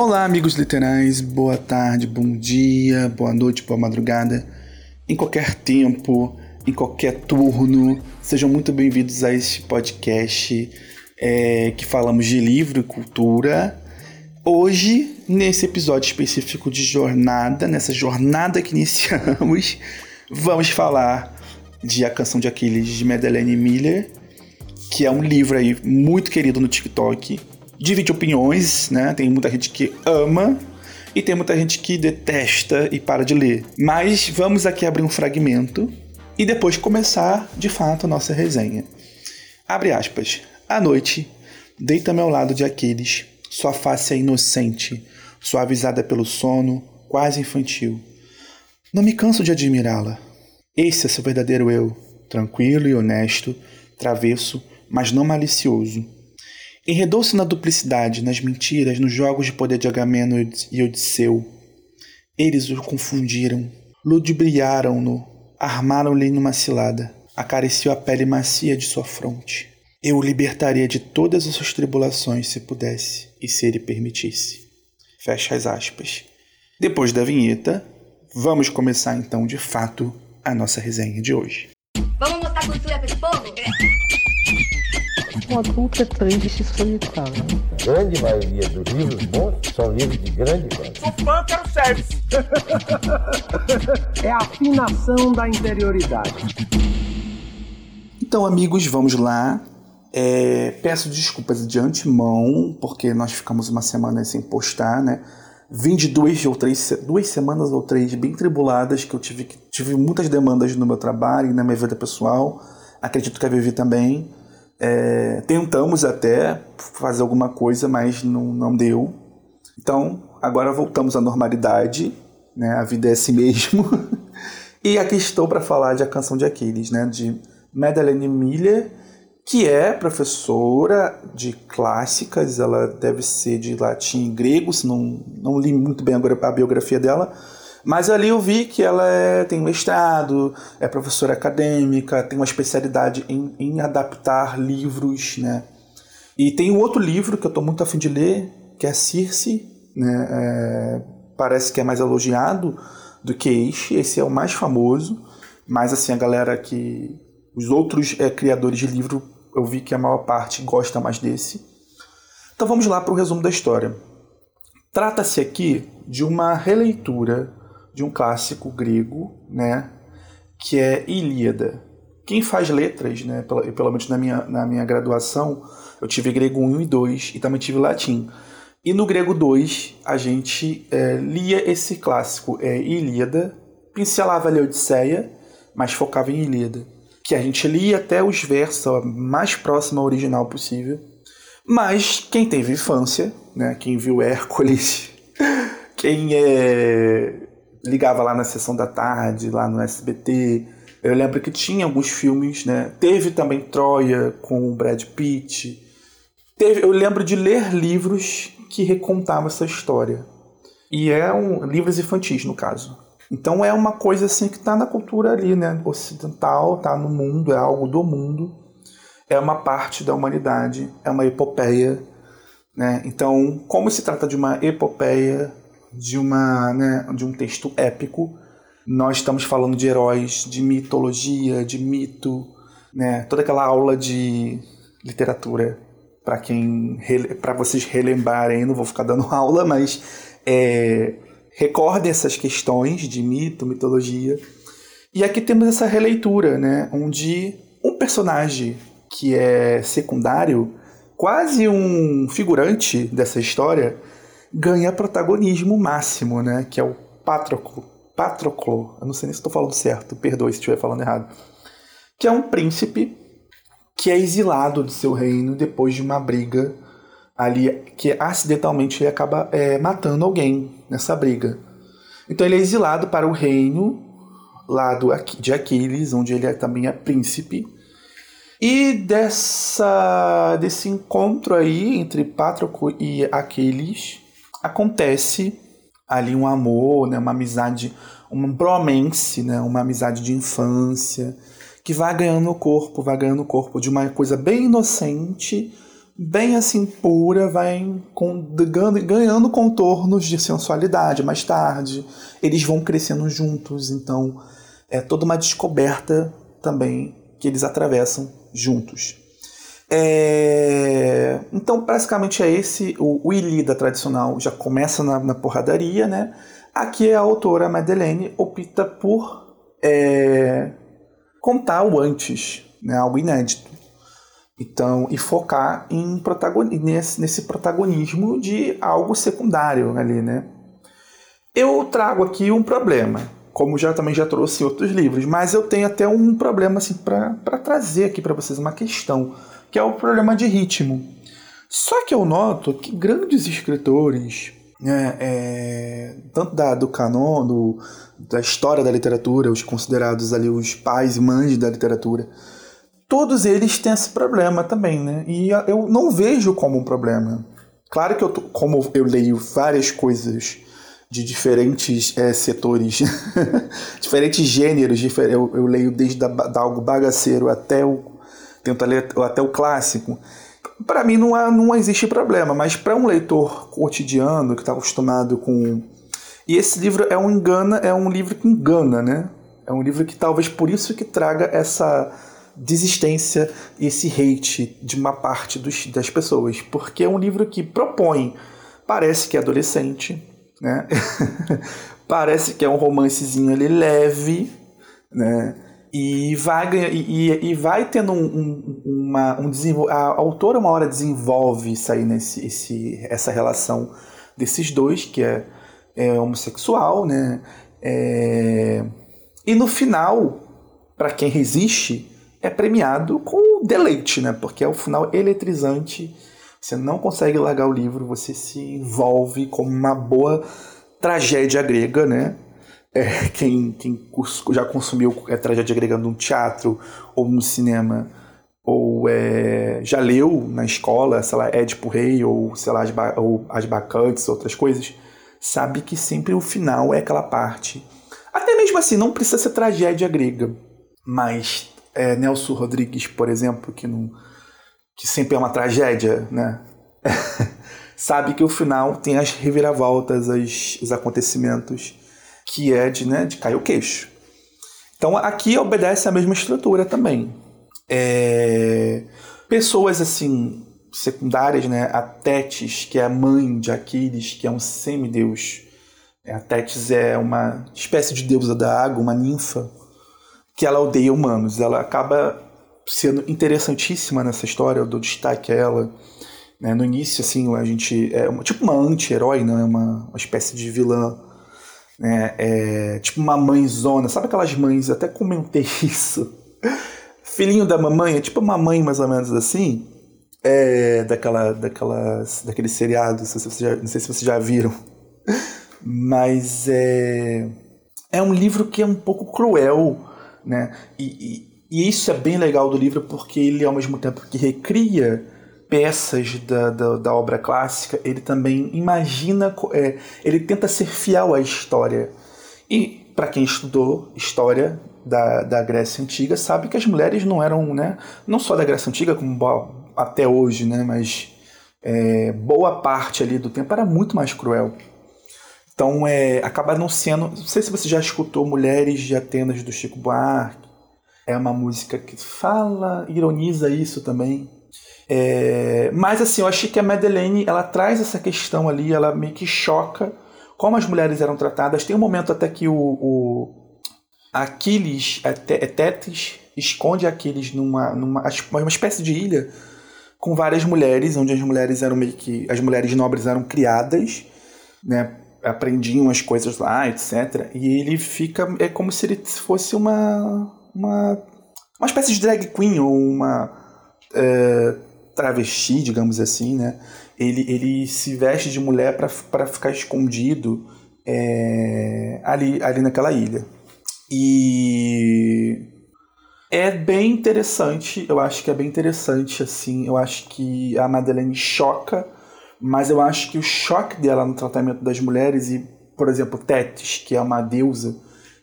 Olá, amigos literais, boa tarde, bom dia, boa noite, boa madrugada, em qualquer tempo, em qualquer turno, sejam muito bem-vindos a este podcast é, que falamos de livro e cultura. Hoje, nesse episódio específico de jornada, nessa jornada que iniciamos, vamos falar de A Canção de Aquiles de Madeleine Miller, que é um livro aí muito querido no TikTok divide opiniões, né? Tem muita gente que ama e tem muita gente que detesta e para de ler. Mas vamos aqui abrir um fragmento e depois começar de fato a nossa resenha. Abre aspas. À noite, deita-me ao lado de Aquiles. Sua face é inocente, suavizada pelo sono, quase infantil. Não me canso de admirá-la. Esse é seu verdadeiro eu, tranquilo e honesto, travesso, mas não malicioso Enredou-se na duplicidade, nas mentiras, nos jogos de poder de Agamemnon e Odisseu. Eles o confundiram, ludibriaram-no, armaram-lhe numa cilada, acariciou a pele macia de sua fronte. Eu o libertaria de todas as suas tribulações se pudesse e se ele permitisse. Fecha as aspas. Depois da vinheta, vamos começar então de fato a nossa resenha de hoje. Um adulto é triste e solitário. A grande maioria dos livros bons são livros de grande qualidade. Sou fã, quero service. é a afinação da interioridade. Então, amigos, vamos lá. É, peço desculpas de antemão, porque nós ficamos uma semana sem postar, né? Vim de duas ou três, duas semanas ou três bem tribuladas, que eu tive, tive muitas demandas no meu trabalho e na minha vida pessoal. Acredito que a Vivi também. É, tentamos até fazer alguma coisa, mas não, não deu. Então, agora voltamos à normalidade, né? A vida é assim mesmo. e aqui estou para falar de A Canção de Aquiles, né? De Madeleine Miller, que é professora de clássicas, ela deve ser de latim e grego, se não, não li muito bem a biografia dela, mas ali eu vi que ela é, tem mestrado, é professora acadêmica, tem uma especialidade em, em adaptar livros, né? E tem um outro livro que eu estou muito afim de ler, que é Circe, né? É, parece que é mais elogiado do que este, esse é o mais famoso, mas assim, a galera que... Os outros é, criadores de livro, eu vi que a maior parte gosta mais desse. Então vamos lá para o resumo da história. Trata-se aqui de uma releitura de um clássico grego, né, que é Ilíada. Quem faz letras, né, pelo, pelo menos na minha, na minha graduação, eu tive grego 1 e 2 e também tive latim. E no grego 2, a gente é, lia esse clássico, é Ilíada, pincelava ali a Odisseia, mas focava em Ilíada. Que a gente lia até os versos mais próximo ao original possível. Mas quem teve infância, né, quem viu Hércules, quem é, ligava lá na sessão da tarde, lá no SBT. Eu lembro que tinha alguns filmes, né? Teve também Troia com o Brad Pitt. Teve, eu lembro de ler livros que recontavam essa história. E é um livros infantis no caso. Então é uma coisa assim que está na cultura ali, né? Ocidental, está no mundo, é algo do mundo. É uma parte da humanidade, é uma epopeia, né? Então, como se trata de uma epopeia, de uma né, de um texto épico. Nós estamos falando de heróis, de mitologia, de mito, né? Toda aquela aula de literatura para quem para vocês relembrarem, não vou ficar dando aula, mas é, recordem essas questões de mito, mitologia. E aqui temos essa releitura, né, onde um personagem que é secundário, quase um figurante dessa história, ganha protagonismo máximo, né? Que é o Patroclo. Patroclo, eu não sei nem se estou falando certo, perdoe se estiver falando errado. Que é um príncipe que é exilado de seu reino depois de uma briga ali que acidentalmente ele acaba é, matando alguém nessa briga. Então ele é exilado para o reino lá de Aquiles, onde ele é, também é príncipe. E dessa, desse encontro aí entre Patroclo e Aquiles, acontece ali um amor, né, uma amizade, um bromance, né, uma amizade de infância, que vai ganhando o corpo, vai ganhando o corpo de uma coisa bem inocente, bem assim pura, vai ganhando contornos de sensualidade mais tarde. Eles vão crescendo juntos, então é toda uma descoberta também que eles atravessam juntos. É... Então, basicamente é esse. O, o Ilíada tradicional já começa na, na, porradaria, né? Aqui a autora Madeleine opta por é... contar o antes, né? algo inédito. Então, e focar em nesse, nesse protagonismo de algo secundário ali, né? Eu trago aqui um problema, como já também já trouxe em outros livros, mas eu tenho até um problema assim para trazer aqui para vocês uma questão que é o problema de ritmo. Só que eu noto que grandes escritores, né, é, tanto da, do canon, do, da história da literatura, os considerados ali os pais e mães da literatura, todos eles têm esse problema também, né? E eu não vejo como um problema. Claro que eu, como eu leio várias coisas de diferentes é, setores, diferentes gêneros, eu, eu leio desde da, da algo bagaceiro até o tenta ler até o clássico. Para mim não, há, não existe problema, mas para um leitor cotidiano que está acostumado com. E esse livro é um engana, é um livro que engana, né? É um livro que talvez por isso que traga essa desistência e esse hate de uma parte dos, das pessoas. Porque é um livro que propõe, parece que é adolescente, né? parece que é um romancezinho ali leve, né? E vai, e, e vai tendo um, um, uma, um desenvol... A autora uma hora desenvolve isso aí nesse, esse, essa relação desses dois, que é, é homossexual, né? É... E no final, para quem resiste, é premiado com deleite, né? Porque é o final eletrizante. Você não consegue largar o livro, você se envolve como uma boa tragédia grega, né? É, quem, quem já consumiu a tragédia grega no teatro ou no cinema, ou é, já leu na escola, sei lá, Édipo Rei, ou sei lá, as, ou as Bacantes, outras coisas, sabe que sempre o final é aquela parte. Até mesmo assim, não precisa ser tragédia grega, mas é, Nelson Rodrigues, por exemplo, que, não, que sempre é uma tragédia, né? sabe que o final tem as reviravoltas, as, os acontecimentos que é de, né, de cair o queixo. Então aqui obedece a mesma estrutura também. É... Pessoas assim secundárias, né? A Tétis, que é a mãe de Aquiles, que é um semideus. É, a Tétis é uma espécie de deusa da água, uma ninfa, que ela odeia humanos. Ela acaba sendo interessantíssima nessa história, eu dou destaque a ela. Né? No início, assim, a gente é uma, tipo uma anti-herói, né? uma, uma espécie de vilã né? É, tipo uma mãezona, sabe aquelas mães, até comentei isso. Filhinho da mamãe, é tipo uma mãe mais ou menos assim, é, daquela, daquelas, daquele seriado, não sei, se já, não sei se vocês já viram, mas é, é um livro que é um pouco cruel, né? E, e, e isso é bem legal do livro porque ele, ao mesmo tempo que recria peças da, da, da, obra clássica, ele também imagina, é, ele tenta ser fiel à história. E para quem estudou história da, da Grécia Antiga, sabe que as mulheres não eram, né, não só da Grécia Antiga, como até hoje, né, mas é, boa parte ali do tempo era muito mais cruel. Então é, acaba não sendo. Não sei se você já escutou Mulheres de Atenas do Chico Buarque. É uma música que fala, ironiza isso também. É, mas assim, eu achei que a Madeleine ela traz essa questão ali, ela meio que choca como as mulheres eram tratadas. Tem um momento até que o, o Aquiles, Tétis, esconde Aquiles numa, numa uma espécie de ilha com várias mulheres, onde as mulheres eram meio que. As mulheres nobres eram criadas, né? Aprendiam as coisas lá, etc. E ele fica. É como se ele fosse uma. Uma, uma espécie de drag queen ou uma. É, travesti, digamos assim, né? Ele, ele se veste de mulher para ficar escondido é, ali, ali naquela ilha. E é bem interessante, eu acho que é bem interessante, assim, eu acho que a Madeleine choca, mas eu acho que o choque dela no tratamento das mulheres e, por exemplo, Tétis, que é uma deusa,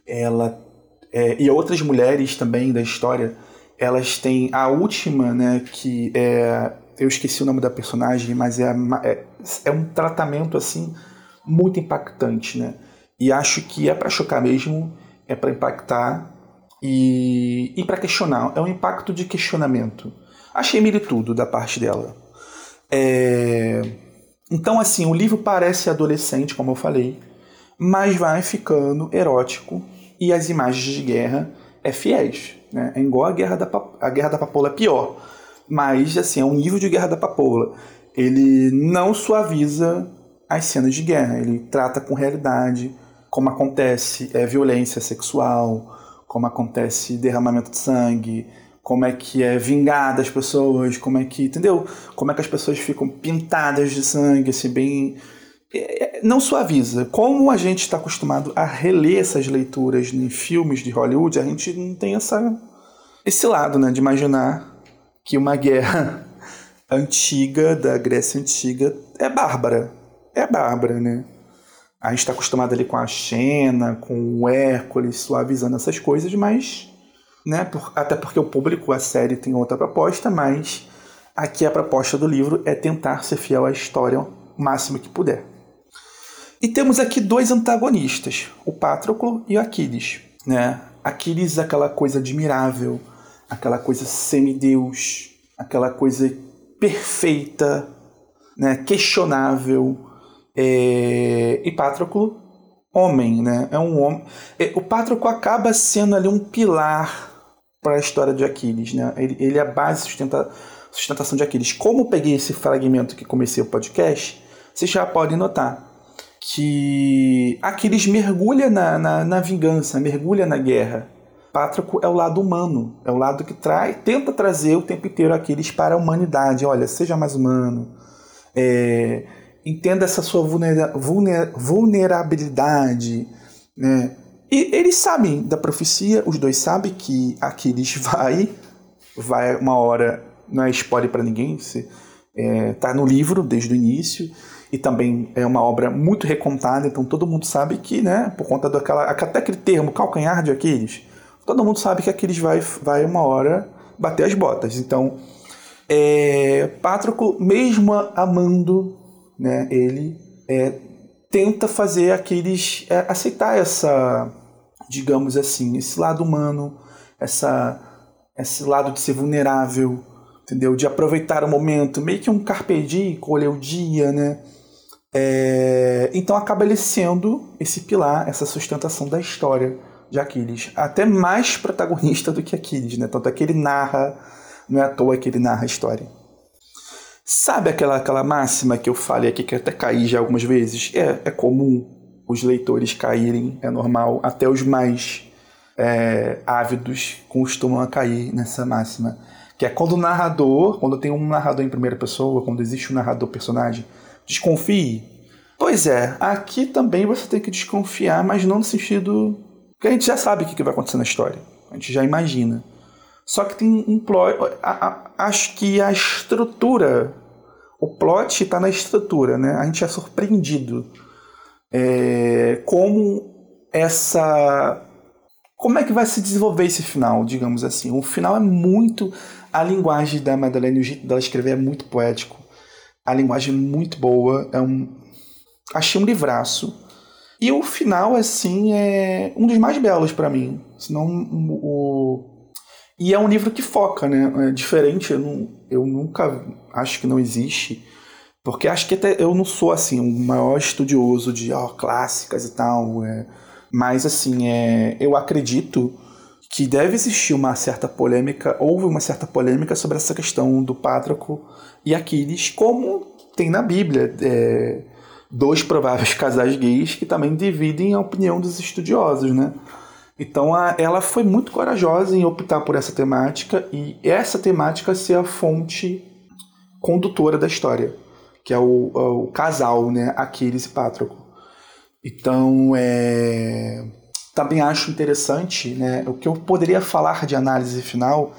ela é, e outras mulheres também da história, elas têm a última, né, que é eu esqueci o nome da personagem, mas é, é, é um tratamento assim muito impactante, né? E acho que é para chocar mesmo, é para impactar e, e para questionar. É um impacto de questionamento. Achei mire tudo da parte dela. É... Então, assim, o livro parece adolescente, como eu falei, mas vai ficando erótico e as imagens de guerra é fiéis. Né? É igual a Guerra da, a Guerra da Papoula, é pior. Mas, assim, é um nível de Guerra da Papoula. Ele não suaviza as cenas de guerra, ele trata com realidade como acontece é, violência sexual, como acontece derramamento de sangue, como é que é vingar das pessoas, como é que, entendeu? Como é que as pessoas ficam pintadas de sangue, assim, bem... Não suaviza. Como a gente está acostumado a reler essas leituras em filmes de Hollywood, a gente não tem essa, esse lado, né, de imaginar que uma guerra antiga, da Grécia Antiga, é bárbara. É bárbara, né? A gente está acostumado ali com a Xena, com o Hércules, suavizando essas coisas, mas né? Por, até porque o público, a série tem outra proposta, mas aqui a proposta do livro é tentar ser fiel à história o máximo que puder. E temos aqui dois antagonistas, o Patroclo e o Aquiles. Né? Aquiles, aquela coisa admirável, aquela coisa semideus, aquela coisa perfeita, né? questionável. É... E Patroclo, homem, né? É um homem. É, o Patroclo acaba sendo ali um pilar para a história de Aquiles. Né? Ele, ele é a base sustenta, sustentação de Aquiles. Como eu peguei esse fragmento que comecei o podcast, vocês já podem notar que Aquiles mergulha na, na, na vingança, mergulha na guerra. Pátraco é o lado humano, é o lado que traz, tenta trazer o tempo inteiro Aquiles para a humanidade. Olha, seja mais humano, é, entenda essa sua vulnera, vulner, vulnerabilidade, né? E eles sabem da profecia, os dois sabem que Aquiles vai, vai uma hora, não é spoiler para ninguém, se, é, tá no livro desde o início e também é uma obra muito recontada, então todo mundo sabe que, né, por conta daquela, até aquele termo calcanhar de Aquiles, todo mundo sabe que Aquiles vai, vai uma hora bater as botas. Então, é, Pátroco, mesmo amando, né, ele é, tenta fazer Aquiles é, aceitar essa, digamos assim, esse lado humano, essa, esse lado de ser vulnerável, entendeu? De aproveitar o momento, meio que um carpe diem, colher o dia, né? É, então acaba ele sendo esse pilar, essa sustentação da história de Aquiles. Até mais protagonista do que Aquiles, né? Tanto é que ele narra, não é à toa que ele narra a história. Sabe aquela, aquela máxima que eu falei aqui, que até caí já algumas vezes? É, é comum os leitores caírem, é normal, até os mais é, ávidos costumam cair nessa máxima. Que é quando o narrador, quando tem um narrador em primeira pessoa, quando existe um narrador personagem, desconfie. Pois é, aqui também você tem que desconfiar, mas não no sentido. que a gente já sabe o que vai acontecer na história. A gente já imagina. Só que tem um plot. Acho que a estrutura. O plot está na estrutura, né? A gente é surpreendido. É, como essa. Como é que vai se desenvolver esse final, digamos assim? O final é muito. A linguagem da Madeleine, o jeito dela escrever é muito poético. A linguagem é muito boa. É um, achei um livraço. E o final, assim, é um dos mais belos para mim. Senão o, e é um livro que foca, né? É diferente, eu, não, eu nunca acho que não existe. Porque acho que até eu não sou assim, o maior estudioso de ó, clássicas e tal. É, mas assim, é, eu acredito que deve existir uma certa polêmica, houve uma certa polêmica sobre essa questão do Pátraco e Aquiles, como tem na Bíblia. É, dois prováveis casais gays que também dividem a opinião dos estudiosos, né? Então a, ela foi muito corajosa em optar por essa temática e essa temática ser a fonte condutora da história, que é o, o casal, né, Aquiles e Pátroco. Então, é, também acho interessante, né, o que eu poderia falar de análise final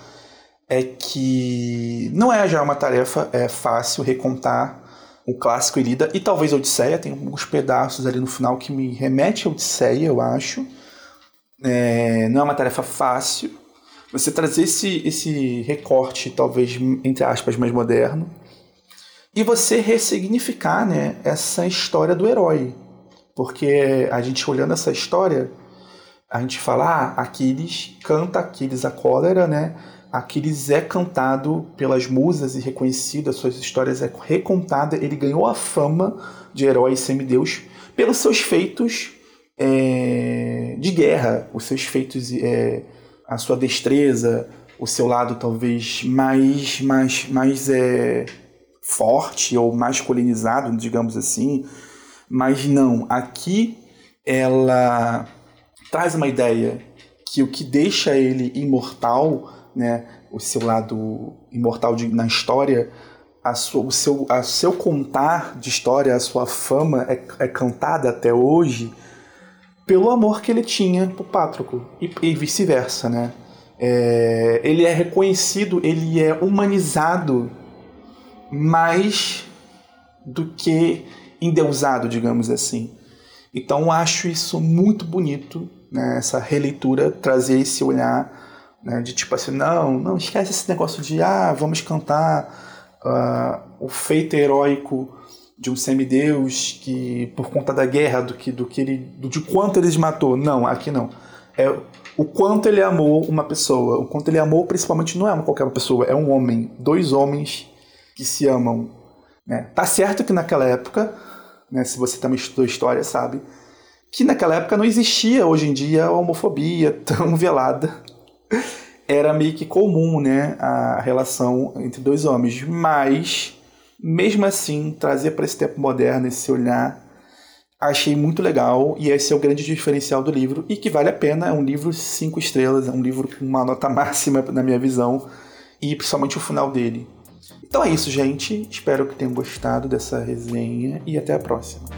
é que não é já uma tarefa é fácil recontar o clássico Ilíada e talvez Odisseia, tem alguns pedaços ali no final que me remete a Odisseia, eu acho, é, não é uma tarefa fácil. Você trazer esse, esse recorte, talvez, entre aspas, mais moderno. e você ressignificar né, essa história do herói. Porque a gente olhando essa história, a gente fala, ah, Aquiles canta Aquiles a cólera, né? Aquiles é cantado pelas musas e reconhecido, as suas histórias é recontada, ele ganhou a fama de herói e semideus pelos seus feitos é, de guerra, os seus feitos, é, a sua destreza, o seu lado talvez mais, mais, mais é, forte ou masculinizado, digamos assim, mas não, aqui ela traz uma ideia que o que deixa ele imortal, né, o seu lado imortal de, na história, a sua, o seu, a seu contar de história, a sua fama é, é cantada até hoje pelo amor que ele tinha por Pátroco e, e vice-versa, né? É, ele é reconhecido, ele é humanizado mais do que endeusado, digamos assim. Então acho isso muito bonito, né, essa releitura, trazer esse olhar né, de tipo assim, não, não esquece esse negócio de ah, vamos cantar uh, o feito heróico de um semideus que por conta da guerra do que do que ele do, de quanto ele matou. Não aqui não. É o quanto ele amou uma pessoa. O quanto ele amou principalmente não é uma qualquer pessoa é um homem. Dois homens que se amam né. Tá certo que naquela época né, se você também estudou história sabe que naquela época não existia hoje em dia a homofobia tão velada era meio que comum né a relação entre dois homens mas mesmo assim, trazer para esse tempo moderno esse olhar, achei muito legal e esse é o grande diferencial do livro e que vale a pena. É um livro cinco estrelas, é um livro com uma nota máxima na minha visão e principalmente o final dele. Então é isso, gente. Espero que tenham gostado dessa resenha e até a próxima.